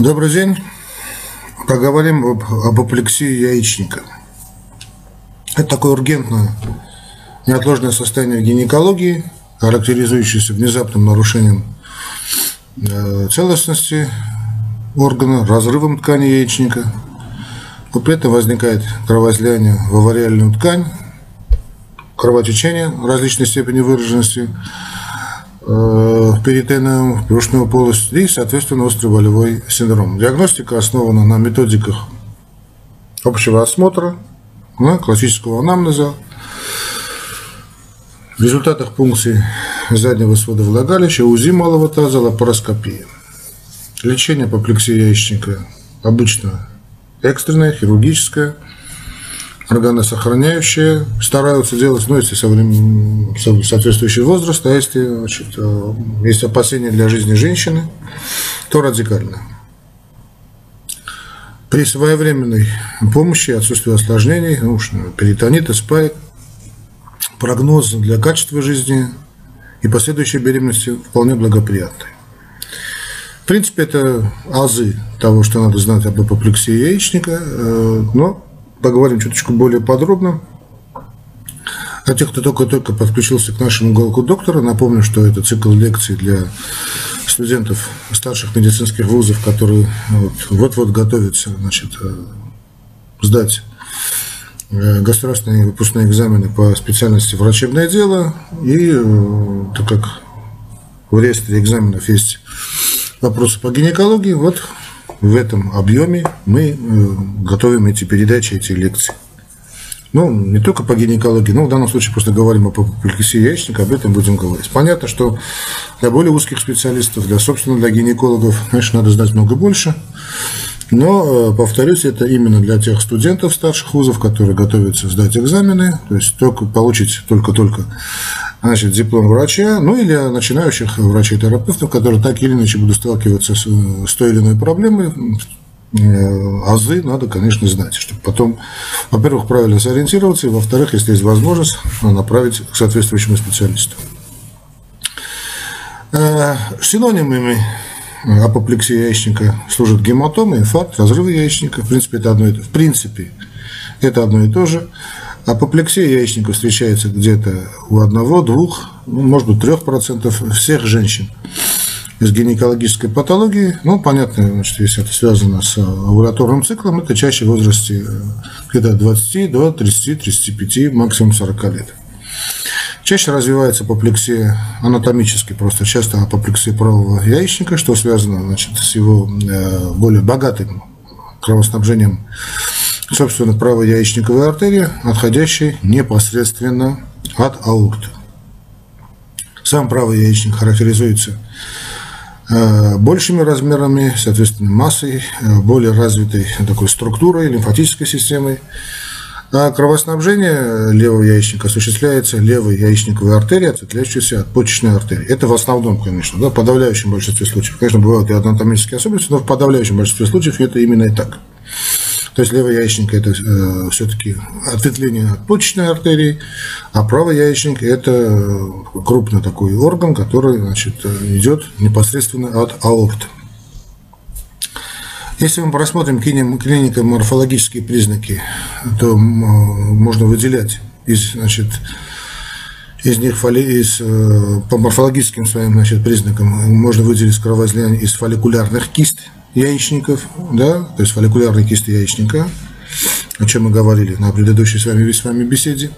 Добрый день. Поговорим об, об апоплексии яичника. Это такое ургентное, неотложное состояние в гинекологии, характеризующееся внезапным нарушением э, целостности органа, разрывом ткани яичника. Но при этом возникает кровоизлияние в авариальную ткань, кровотечение различной степени выраженности, перитонеум, брюшную полость и, соответственно, острый болевой синдром. Диагностика основана на методиках общего осмотра, на классического анамнеза, результатах пункции заднего свода влагалища, УЗИ малого таза, лапароскопия. Лечение апоплексии яичника обычно экстренное, хирургическое – органосохраняющие, стараются делать, ну, если со временем, соответствующий возраст, а если значит, э, есть опасения для жизни женщины, то радикально. При своевременной помощи, отсутствии осложнений, ну, перитонита, спайк, прогноз для качества жизни и последующей беременности вполне благоприятный. В принципе, это азы того, что надо знать об апоплексии яичника, э, но поговорим чуточку более подробно. А тех, кто только-только подключился к нашему уголку доктора, напомню, что это цикл лекций для студентов старших медицинских вузов, которые вот-вот готовятся значит, э, сдать э, государственные выпускные экзамены по специальности врачебное дело. И э, так как в реестре экзаменов есть вопросы по гинекологии, вот в этом объеме мы э, готовим эти передачи, эти лекции. Ну, не только по гинекологии, но в данном случае просто говорим о апоплексии яичника, об этом будем говорить. Понятно, что для более узких специалистов, для, собственно, для гинекологов, конечно, надо знать много больше. Но, э, повторюсь, это именно для тех студентов старших вузов, которые готовятся сдать экзамены, то есть только получить только-только значит, диплом врача, ну или начинающих врачей-терапевтов, которые так или иначе будут сталкиваться с, с той или иной проблемой, э, азы надо, конечно, знать, чтобы потом, во-первых, правильно сориентироваться, и, во-вторых, если есть возможность, направить к соответствующему специалисту. Э, синонимами апоплексии яичника служат гематомы, инфаркт, разрывы яичника. В принципе, это одно и то, в принципе, это одно и то же. Апоплексия яичника встречается где-то у одного, двух, ну, может быть, трех процентов всех женщин с гинекологической патологией. Ну, понятно, значит, если это связано с овуляторным циклом, это чаще в возрасте э, где-то от 20 до 30-35, максимум 40 лет. Чаще развивается апоплексия анатомически, просто часто апоплексия правого яичника, что связано значит, с его э, более богатым кровоснабжением собственно, правой яичниковой артерии, отходящей непосредственно от аорты. Сам правый яичник характеризуется э, большими размерами, соответственно, массой, э, более развитой такой структурой, лимфатической системой. А кровоснабжение левого яичника осуществляется левой яичниковой артерией, ответвляющейся от почечной артерии. Это в основном, конечно, да, в подавляющем большинстве случаев. Конечно, бывают и анатомические особенности, но в подавляющем большинстве случаев это именно и так. То есть левый яичник – это э, все-таки ответвление от почечной артерии, а правый яичник – это крупный такой орган, который значит, идет непосредственно от аорты. Если мы просмотрим клинико-морфологические признаки, то можно выделять из, значит, из них фоли, из, э, по морфологическим своим значит, признакам можно выделить кровоизлияние из фолликулярных кист – яичников, да, то есть фолликулярные кисты яичника, о чем мы говорили на предыдущей с вами, с вами беседе,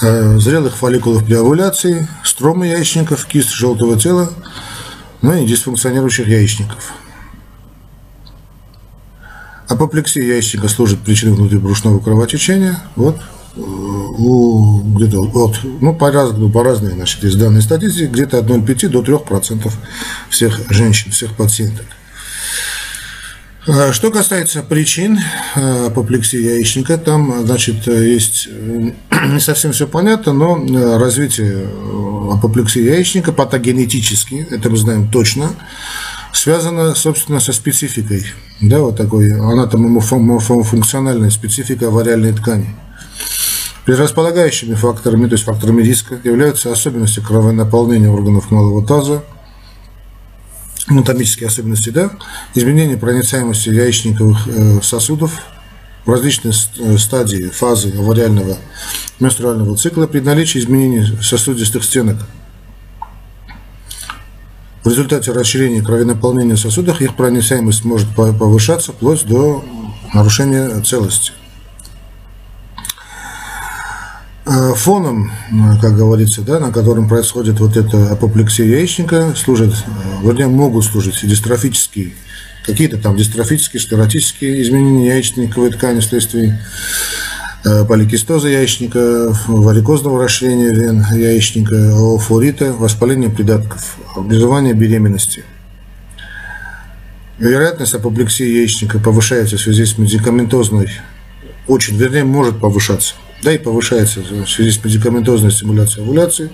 э, зрелых фолликулов при овуляции, стромы яичников, кист желтого тела, ну и дисфункционирующих яичников. Апоплексия яичника служит причиной внутрибрюшного кровотечения. Вот у где-то от, ну, по, раз, по разной значит, из данной статистики, где-то от 0,5 до 3% всех женщин, всех пациенток. А, что касается причин а, апоплексии яичника, там, значит, есть э, не совсем все понятно, но э, развитие э, апоплексии яичника патогенетически, это мы знаем точно, связано, собственно, со спецификой, да, вот такой анатомофункциональной спецификой авариальной ткани. Предрасполагающими факторами, то есть факторами риска, являются особенности кровонаполнения органов малого таза, анатомические особенности, да, изменение проницаемости яичниковых э, сосудов в различные э, стадии, фазы авариального менструального цикла при наличии изменений сосудистых стенок. В результате расширения кровенаполнения в сосудах их проницаемость может повышаться вплоть до нарушения целости. Э, фоном, э, как говорится, да, на котором происходит вот эта апоплексия яичника, служат, э, вернее, могут служить дистрофические, какие-то там дистрофические, склеротические изменения яичниковой ткани вследствие поликистоза яичника, варикозного расширения вен яичника, офорита, воспаления придатков, образования беременности. Вероятность апоплексии яичника повышается в связи с медикаментозной, очень, вернее, может повышаться – да и повышается в связи с медикаментозной стимуляцией овуляции,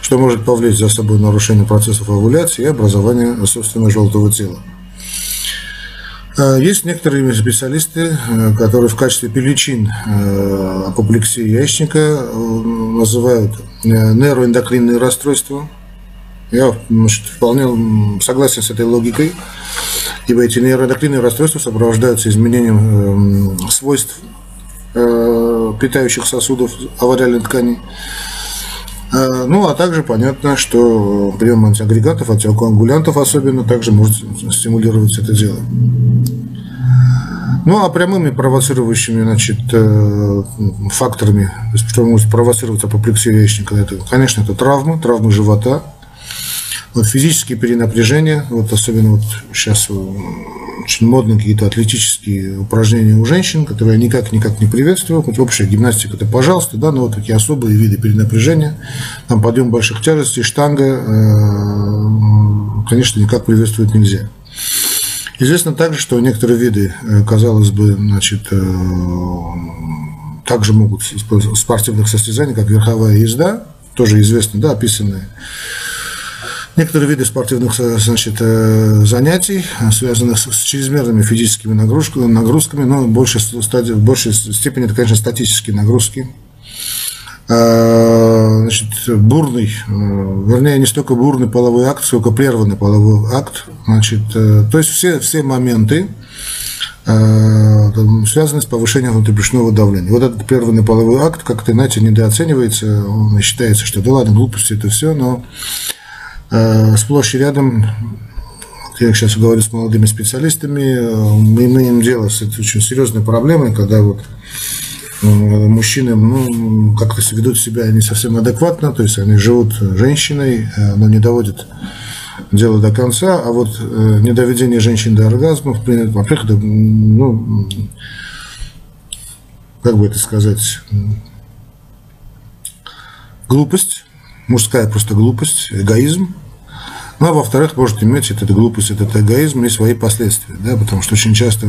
что может повлечь за собой нарушение процессов овуляции и образование собственного желтого тела. А, есть некоторые специалисты, э, которые в качестве причин э, апоплексии яичника э, называют нейроэндокринные расстройства. Я значит, вполне согласен с этой логикой, ибо эти нейроэндокринные расстройства сопровождаются изменением свойств питающих сосудов авариальной ткани. А, ну, а также понятно, что прием антиагрегатов, антиокоагулянтов особенно, также может стимулировать это дело. Ну, а прямыми провоцирующими значит, э, факторами, что может провоцировать апоплексию яичника, это, конечно, это травмы, травмы живота, вот физические перенапряжения, вот особенно вот сейчас очень модные какие-то атлетические упражнения у женщин, которые я никак-никак не приветствую. Хоть общая гимнастика это пожалуйста, да, но вот такие особые виды перенапряжения, там подъем больших тяжестей, штанга, э, конечно, никак приветствовать нельзя. Известно также, что некоторые виды, э, казалось бы, значит, э, также могут спортивных состязаний, как верховая езда, тоже известно, да, описанные Некоторые виды спортивных значит, э, занятий, связанных с чрезмерными физическими нагрузками, нагрузками но в большей, стадии, в большей степени это, конечно, статические нагрузки. А, значит, бурный, э, вернее, не столько бурный половой акт, сколько прерванный половой акт. Значит, э, то есть все, все моменты, связанные с повышением внутрибрюшного давления. Вот этот прерванный половой акт как-то, знаете, недооценивается, он считается, что да ладно, глупости это все, но Э, сплошь и рядом, я сейчас говорю с молодыми специалистами, э, мы имеем дело с этой очень серьезной проблемой, когда вот э, мужчины ну, как-то ведут себя не совсем адекватно, то есть они живут женщиной, но не доводят дело до конца, а вот недоведение женщин до оргазма, во-первых, ну, как бы это сказать, глупость, мужская просто глупость, эгоизм. Ну, а во-вторых, может иметь эта глупость, этот эгоизм и свои последствия, да, потому что очень часто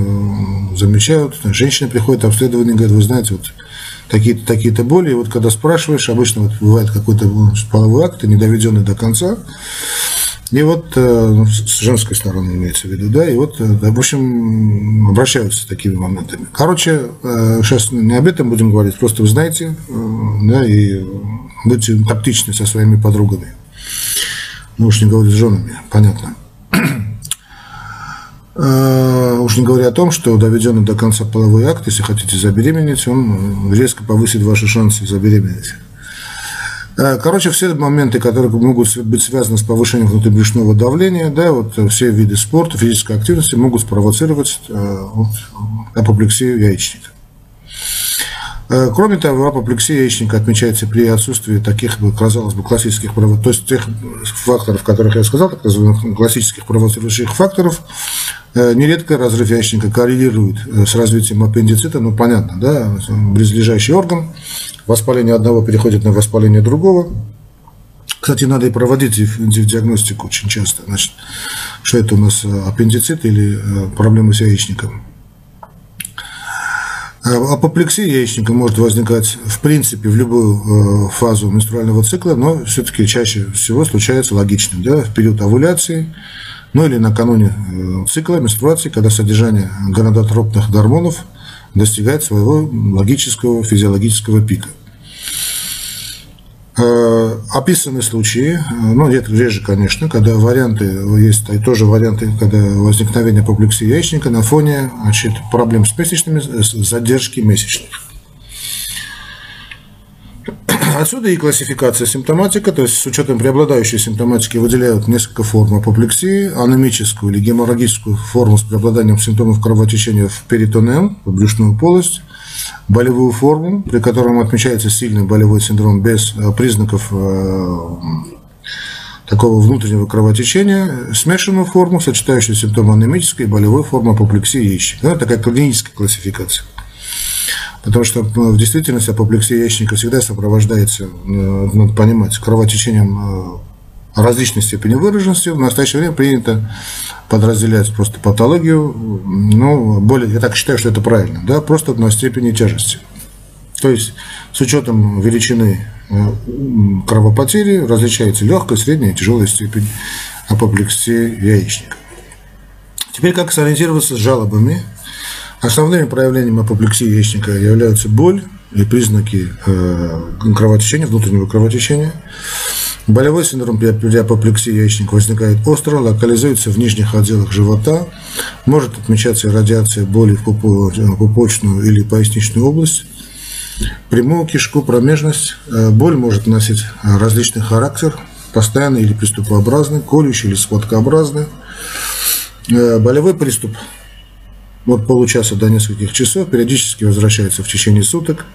замечают, женщины приходят обследование и говорят, вы знаете, вот такие-то такие боли, и вот когда спрашиваешь, обычно вот бывает какой-то половой акт, не доведенный до конца, и вот э, ну, с женской стороны имеется в виду, да, и вот, э, в общем, обращаются такими моментами. Короче, э, сейчас не об этом будем говорить, просто вы знаете, да, и будьте тактичны со своими подругами. Ну уж не говорить с женами, понятно. Уж не говоря о том, что доведенный до конца половой акт, если хотите забеременеть, он резко повысит ваши шансы забеременеть. Э, короче, все моменты, которые могут быть связаны с повышением внутрибрюшного давления, да, вот э, все виды спорта, физической активности могут спровоцировать э, вот, апоплексию яичника. Кроме того, апоплексия яичника отмечается при отсутствии таких, казалось бы, классических, то есть тех факторов, которых я сказал, так называемых классических провоцирующих факторов, нередко разрыв яичника коррелирует с развитием аппендицита, ну, понятно, да, близлежащий орган, воспаление одного переходит на воспаление другого. Кстати, надо и проводить диагностику очень часто. Значит, что это у нас э, аппендицит или э, проблемы с яичником. Э, апоплексия яичника может возникать, в принципе, в любую фазу менструального цикла, но все-таки чаще всего случается логично, да, в период овуляции, ну или накануне цикла менструации, когда содержание гонадотропных гормонов достигает своего логического физиологического пика. Описаны случаи, ну, это реже, конечно, когда варианты, есть тоже варианты, когда возникновение апоплексии яичника на фоне значит, проблем с месячными, задержки месячных. Отсюда и классификация симптоматика, то есть с учетом преобладающей симптоматики выделяют несколько форм апоплексии, анемическую или геморрагическую форму с преобладанием симптомов кровотечения в перитонеум, в брюшную полость, болевую форму, при котором отмечается сильный болевой синдром без э, признаков э, такого внутреннего кровотечения, смешанную форму, сочетающую симптомы анемической и болевой формы апоплексии яичника. Это такая клиническая классификация. Потому что ну, в действительности апоплексия яичника всегда сопровождается, надо понимать, кровотечением э, различной степени выраженности. В настоящее время принято подразделять просто патологию, ну, более, я так считаю, что это правильно, да, просто на степени тяжести. То есть с учетом величины э, кровопотери различается легкая, средняя и тяжелая степень апоплексии яичника. Теперь как сориентироваться с жалобами Основными проявлениями апоплексии яичника являются боль и признаки э, кровотечения, внутреннего кровотечения. Болевой синдром при апоплексии яичника возникает остро, локализуется в нижних отделах живота, может отмечаться радиация боли в пупочную или поясничную область, прямую кишку, промежность. Э, боль может носить различный характер, постоянный или приступообразный, колющий или схваткообразный. Э, болевой приступ от получаса до нескольких часов, периодически возвращается в течение суток.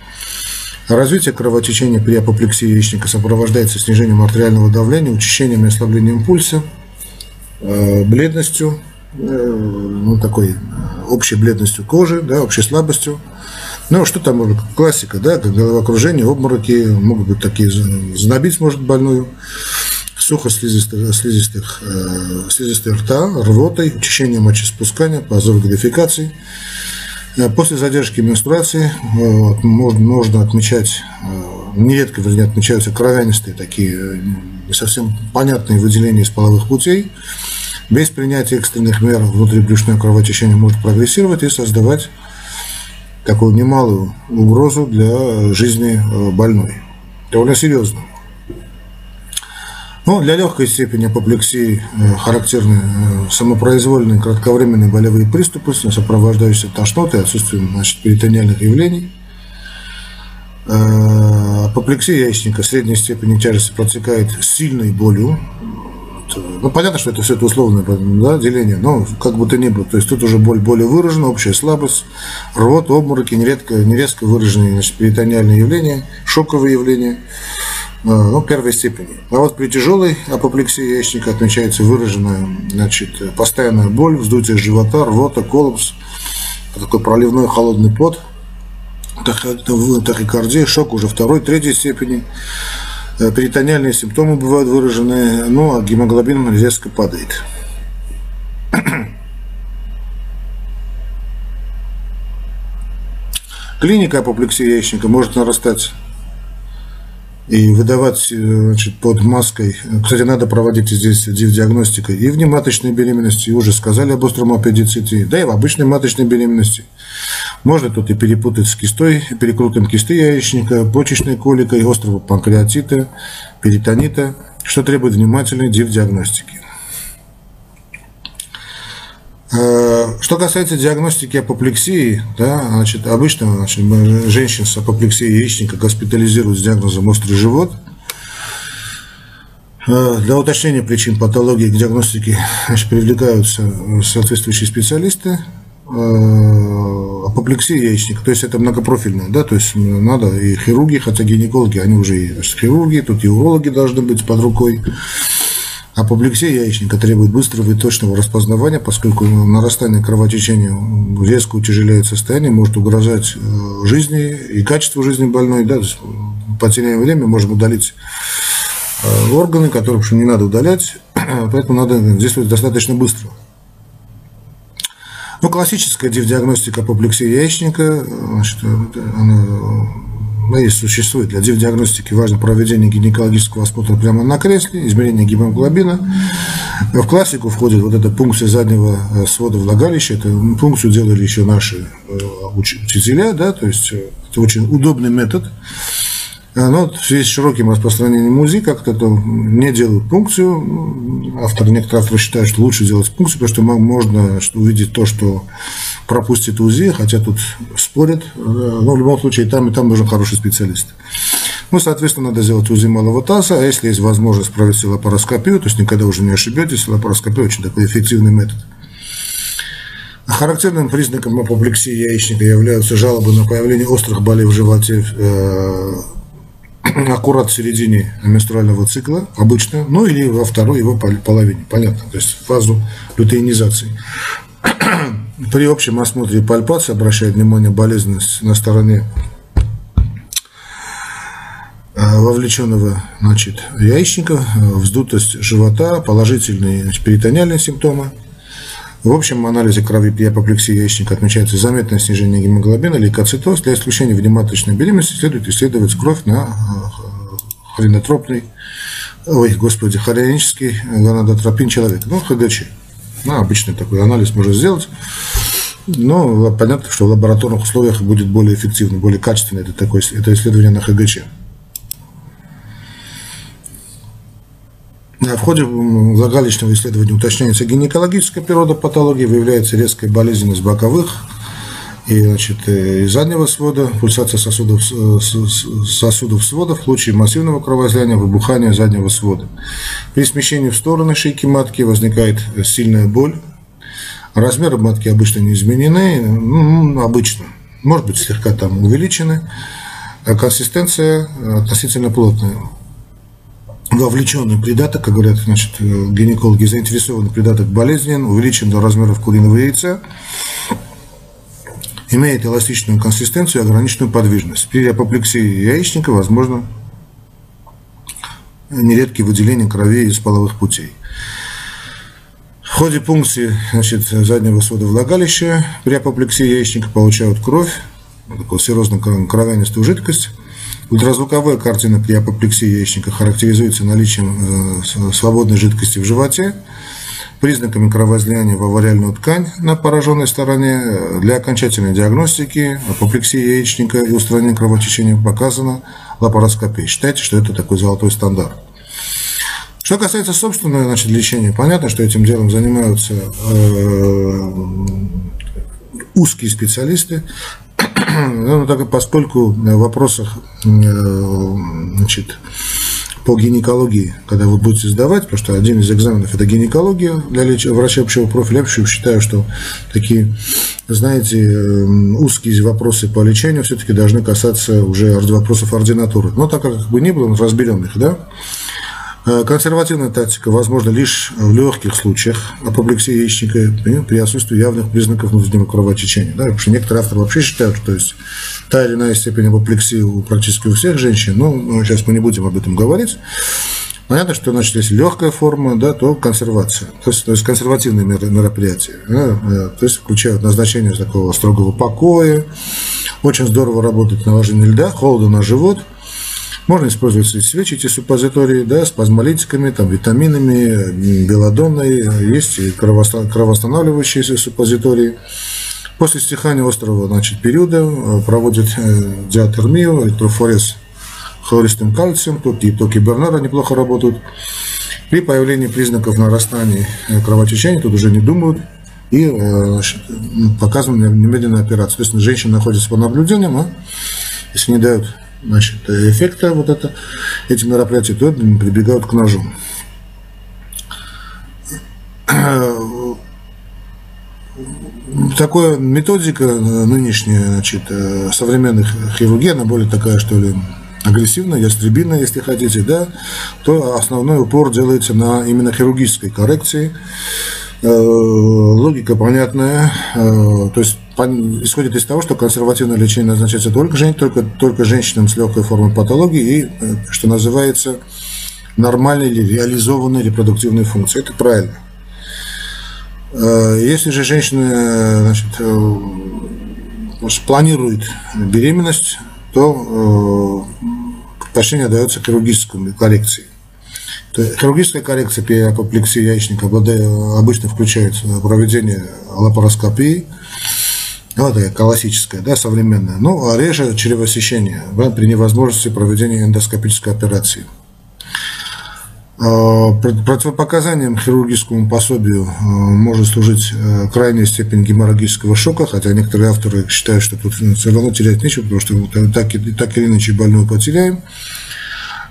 Развитие кровотечения при апоплексии яичника сопровождается снижением артериального давления, учащением и ослаблением пульса, э, бледностью, э, ну, такой общей бледностью кожи, да, общей слабостью. Ну, что там классика, да, головокружение, обмороки, могут быть такие, знобить может больную сухослизистых слизистых, э, слизистой рта, рвотой, учащение мочеспускания, позовой дефекации. Э, после задержки менструации э, можно, можно отмечать, нередко, вернее, отмечаются кровянистые такие не совсем понятные выделения из половых путей. Без принятия экстренных мер внутрибрюшное кровотечение может прогрессировать и создавать такую немалую угрозу для жизни больной. Довольно серьезно. Ну, для легкой степени апоплексии э, характерны э, самопроизвольные кратковременные болевые приступы, сопровождающиеся тошнотой, отсутствием значит, перитониальных явлений. Э, апоплексия яичника средней степени тяжести протекает сильной болью. Ну, понятно, что это все это условное да, деление, но как бы то ни было. То есть тут уже боль более выражена, общая слабость, рвот, обмороки, нередко, нерезко выраженные значит, перитониальные явления, шоковые явления – ну, первой степени. А вот при тяжелой апоплексии яичника отмечается выраженная значит, постоянная боль, вздутие живота, рвота, коллапс, такой проливной холодный пот, тахикардия, шок уже второй, третьей степени. Э, перитониальные симптомы бывают выражены, ну а гемоглобин резко падает. Клиника апоплексии яичника может нарастать и выдавать значит, под маской. Кстати, надо проводить здесь диагностику и в нематочной беременности, уже сказали об остром аппендиците, да и в обычной маточной беременности. Можно тут и перепутать с кистой, перекрутом кисты яичника, почечной коликой, острого панкреатита, перитонита, что требует внимательной диагностики. Э, что касается диагностики апоплексии, да, значит, обычно значит, женщин с апоплексией яичника госпитализируют с диагнозом острый живот. Э, для уточнения причин патологии к диагностике значит, привлекаются соответствующие специалисты. Э, апоплексия яичника, то есть это многопрофильная, да, то есть надо и хирурги, хотя гинекологи, они уже и хирурги, тут и урологи должны быть под рукой. Апоплексия яичника требует быстрого и точного распознавания, поскольку нарастание кровотечения резко утяжеляет состояние, может угрожать э, жизни и качеству жизни больной. Да, потеряем время, можем удалить э, органы, которые, в общем, не надо удалять, поэтому надо действовать достаточно быстро. Ну, классическая диагностика апоплексии яичника, значит, она ну, если существует для диагностики важно проведение гинекологического осмотра прямо на кресле, измерение гемоглобина. В классику входит вот эта пункция заднего э, свода влагалища. Эту пункцию делали еще наши э, учителя, да, то есть э, это очень удобный метод. Но в связи с широким распространением УЗИ как-то не делают пункцию. Авторы, некоторые авторы считают, что лучше делать пункцию, потому что можно увидеть то, что пропустит УЗИ, хотя тут спорят. Но в любом случае там, и там нужен хороший специалист. Ну, соответственно, надо сделать УЗИ малого таза, а если есть возможность провести лапароскопию, то есть никогда уже не ошибетесь, лапароскопия очень такой эффективный метод. Характерным признаком апоплексии яичника являются жалобы на появление острых болей в животе э, аккурат в середине менструального цикла, обычно, ну или во второй его половине, понятно, то есть фазу лютеинизации. При общем осмотре пальпации обращает внимание болезненность на стороне э, вовлеченного значит, яичника, э, вздутость живота, положительные значит, перитониальные симптомы – в общем анализе крови при апоплексии яичника отмечается заметное снижение гемоглобина, лейкоцитоз. Для исключения внематочной беременности следует исследовать кровь на э, хренотропный, ой, господи, хорионический гонадотропин человека, ну, ХГЧ. Ну, обычный такой анализ можно сделать. Но понятно, что в лабораторных условиях будет более эффективно, более качественно это, такое, это исследование на ХГЧ. В ходе влагалищного исследования уточняется гинекологическая природа патологии, выявляется резкая болезненность боковых и, значит, э, и заднего свода, пульсация сосудов, сосудов свода в случае массивного кровоизлияния, выбухания заднего свода. При смещении в стороны шейки матки возникает сильная боль. Размеры матки обычно не изменены, ну, обычно, может быть, слегка там увеличены. А консистенция относительно плотная вовлеченный придаток, как говорят значит, э, гинекологи, заинтересованный придаток болезнен, увеличен до размеров куриного яйца, имеет эластичную консистенцию и ограниченную подвижность. При апоплексии яичника возможно нередкие выделения крови из половых путей. В ходе пункции значит, заднего свода влагалища при апоплексии яичника получают кровь, такую серозно-кровянистую жидкость, Ультразвуковая картина при апоплексии яичника характеризуется наличием э, свободной жидкости в животе, признаками кровоизлияния в авариальную ткань на пораженной стороне. Для окончательной диагностики апоплексии яичника и устранения кровотечения показана лапароскопия. Считайте, что это такой золотой стандарт. Что касается собственного значит, лечения, понятно, что этим делом занимаются э, узкие специалисты, ну, так, поскольку в вопросах э, значит, по гинекологии, когда вы будете сдавать, потому что один из экзаменов – это гинекология для врача общего профиля. Я считаю, что такие, знаете, э, узкие вопросы по лечению все-таки должны касаться уже вопросов ординатуры. Но так как бы ни было, разберем их, да? Э, консервативная тактика возможна лишь в легких случаях апоплексии яичника при отсутствии явных признаков внутреннего кровотечения. Да, потому что некоторые авторы вообще считают, что есть та или иная степень апоплексии у практически у всех женщин, но ну, сейчас мы не будем об этом говорить. Понятно, что значит, если легкая форма, да, то консервация, то есть, то есть консервативные мероприятия, да, э, то есть включают назначение такого строгого покоя, очень здорово работает наложение льда, холода на живот – можно использовать свечи, эти суппозитории, да, с пазмолитиками, там, витаминами, белодонной, есть кровоостанавливающие суппозитории. После стихания острого значит, периода э, проводят э, диатермию, электрофорез хлористым кальцием, токи и токи Бернара неплохо работают. При появлении признаков нарастания э, кровотечения тут уже не думают и значит, показывают немедленную операцию. То есть женщина находится под наблюдением, а если не дают значит, эффекта вот это, эти мероприятия, то прибегают к ножу. Такая методика нынешняя, значит, современных хирургии, она более такая, что ли, агрессивная, ястребиная, если хотите, да, то основной упор делается на именно хирургической коррекции. Э, логика понятная, э, то есть исходит из того, что консервативное лечение назначается только, жен, только, только женщинам с легкой формой патологии и, э, что называется, нормальной или реализованной репродуктивной функции. Это правильно. Если же женщина значит, планирует беременность, то предпочтение дается хирургической коррекции. Хирургическая коррекция при апоплексии яичника обычно включает проведение лапароскопии, ну, это классическое, да, современное. Ну, а реже чревосечение да, при невозможности проведения эндоскопической операции. А, противопоказанием хирургическому пособию а, может служить э, крайняя степень геморрагического шока, хотя некоторые авторы считают, что тут все равно терять нечего, потому что так, так или иначе больную потеряем.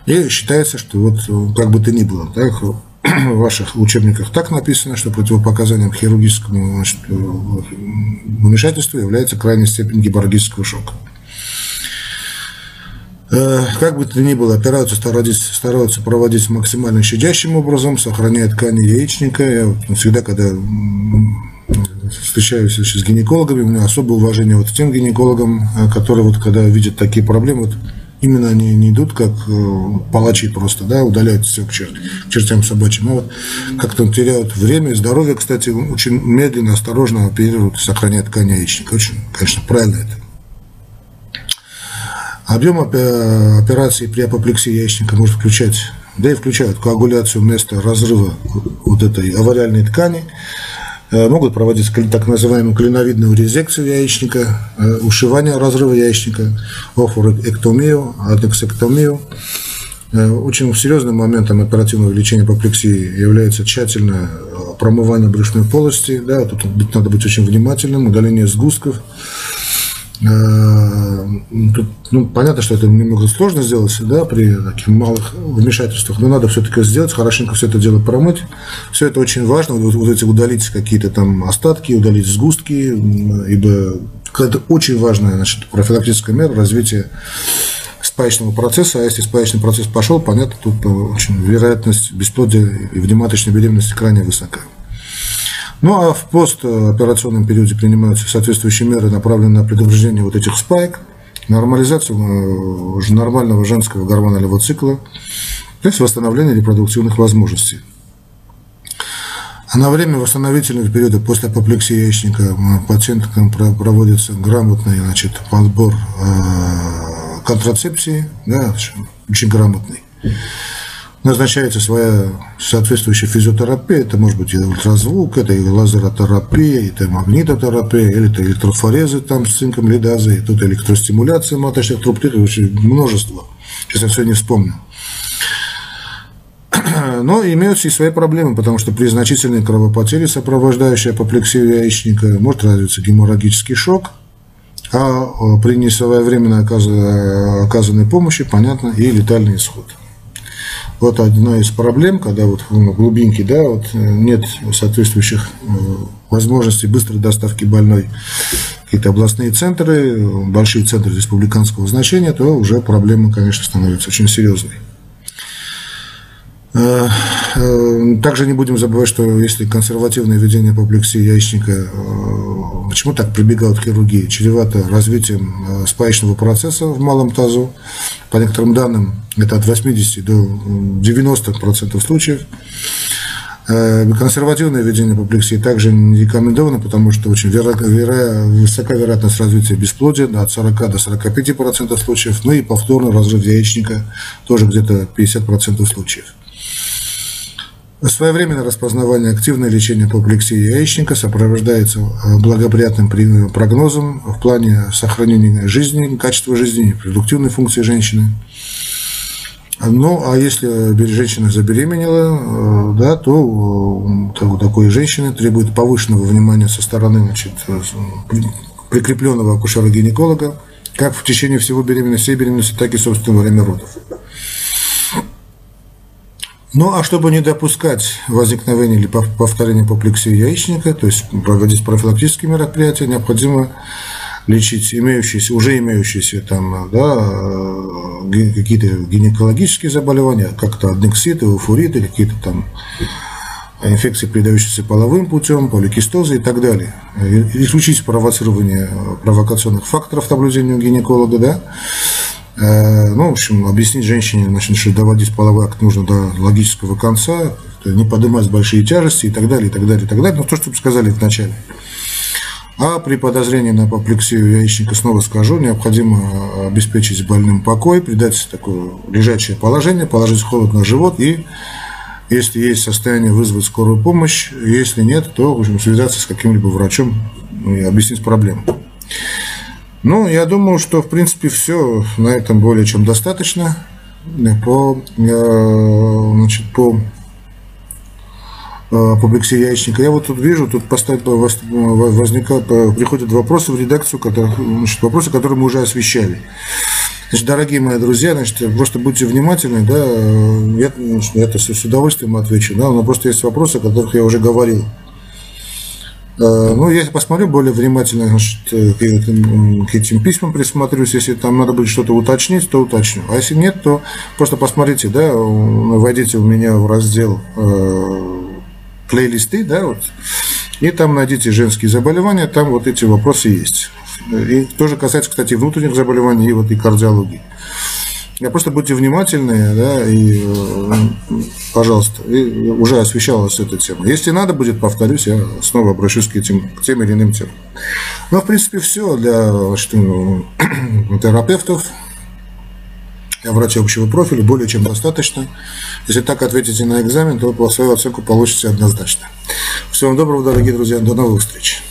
И считается, что вот э, как бы то ни было, так, в ваших учебниках так написано, что противопоказанием хирургическому значит, э, вмешательству является крайняя степень геморрагического шока. Э, как бы то ни было, операцию стараются, стараются проводить максимально щадящим образом, сохраняя ткани яичника. Я вот всегда, когда встречаюсь с гинекологами, у меня особое уважение вот к тем гинекологам, которые вот когда видят такие проблемы, вот, именно они не идут как э, палачи просто, да, удаляют все к, чер к чертям собачьим, а вот как-то теряют время и здоровье, кстати, очень медленно, осторожно оперируют, сохраняют ткань яичника. Очень, конечно, правильно это. Объем операции при апоплексии яичника может включать, да и включают коагуляцию вместо разрыва вот этой авариальной ткани, могут проводить так называемую клиновидную резекцию яичника, э, ушивание разрыва яичника, офурэктомию, адексэктомию. Э, очень серьезным моментом оперативного лечения апоплексии является тщательное промывание брюшной полости. Да, тут надо быть очень внимательным, удаление сгустков, Э, тут, ну, понятно, что это немного сложно сделать да, при таких малых вмешательствах, но надо все-таки сделать, хорошенько все это дело промыть. Все это очень важно, вот, вот эти удалить какие-то там остатки, удалить сгустки, ибо это очень важная значит, профилактическая мера развития спаечного процесса, а если спаечный процесс пошел, понятно, тут очень вероятность бесплодия и внематочной беременности крайне высока. Ну а в постоперационном периоде принимаются соответствующие меры, направленные на предупреждение вот этих спайк, нормализацию э, нормального женского гормонального цикла, то есть восстановление репродуктивных возможностей. А на время восстановительного периода после апоплексии яичника э, пациенткам проводится грамотный значит, подбор э, контрацепции, да, очень грамотный назначается своя соответствующая физиотерапия, это может быть и ультразвук, это и лазеротерапия, это магнитотерапия, или это электрофорезы там с цинком, лидазой, тут электростимуляция маточных труб, очень множество. Сейчас я все не вспомню. Но имеются и свои проблемы, потому что при значительной кровопотере, сопровождающей апоплексию яичника, может развиться геморрагический шок, а при несвоевременно оказанной помощи, понятно, и летальный исход. Вот одна из проблем, когда вот в глубинке, да, вот э, нет соответствующих э, возможностей быстрой доставки больной какие-то областные центры, большие центры республиканского значения, то уже проблема, конечно, становится очень серьезной. Э, также не будем забывать, что если консервативное ведение апоплексии яичника, почему так прибегают к хирургии, чревато развитием спаечного процесса в малом тазу, по некоторым данным, это от 80 до 90% случаев. Э, консервативное ведение апоплексии также не рекомендовано, потому что очень веро, веро, высока вероятность развития бесплодия, от 40 до 45% случаев, ну и повторный разрыв яичника, тоже где-то 50% случаев. Своевременное распознавание активное лечение апоплексии яичника сопровождается э, благоприятным прогнозом в плане сохранения жизни, качества жизни, продуктивной функции женщины. Ну, а если женщина забеременела, э, да, то у такой женщины требует повышенного внимания со стороны значит, э, прикрепленного акушера-гинеколога, как в течение всего беременности, беременности, так и, собственно, во время родов. Ну, а чтобы не допускать возникновения или повторения апоплексии яичника, то есть проводить профилактические мероприятия, необходимо лечить имеющиеся, уже имеющиеся там, да, э, какие-то гинекологические заболевания, как-то аднекситы, уфуриты, какие-то там инфекции, передающиеся половым путем, поликистозы и так далее. Исключить провоцирование провокационных факторов наблюдения у гинеколога, да, ну, в общем, объяснить женщине, значит, что доводить половой акт нужно до логического конца, не поднимать большие тяжести и так далее, и так далее, и так далее. Но то, что сказали вначале. А при подозрении на апоплексию яичника, снова скажу, необходимо обеспечить больным покой, придать такое лежачее положение, положить холод на живот и, если есть состояние, вызвать скорую помощь. Если нет, то, в общем, связаться с каким-либо врачом и объяснить проблему. Ну, я думаю, что, в принципе, все на этом более чем достаточно. По, э, значит, по э, публикации яичника. Я вот тут вижу, тут поставить, возникают, приходят вопросы в редакцию, которые, значит, вопросы, которые мы уже освещали. Значит, дорогие мои друзья, значит, просто будьте внимательны, да, я, я это с удовольствием отвечу, да, но просто есть вопросы, о которых я уже говорил. Э, ну, я посмотрю более внимательно значит, к, этим, к этим письмам присмотрюсь. Если там надо будет что-то уточнить, то уточню. А если нет, то просто посмотрите, да, войдите у меня в раздел э, плейлисты, да, вот, и там найдите женские заболевания, там вот эти вопросы есть. И тоже касается, кстати, внутренних заболеваний и вот и кардиологии. Я просто будьте внимательны, да, и, э, пожалуйста, и уже освещалась эта тема. Если надо будет, повторюсь, я снова обращусь к, этим, к тем или иным темам. Но, в принципе, все для что, ну, терапевтов, врача общего профиля более чем достаточно. Если так ответите на экзамен, то свою оценку получите однозначно. Всего вам доброго, дорогие друзья. До новых встреч.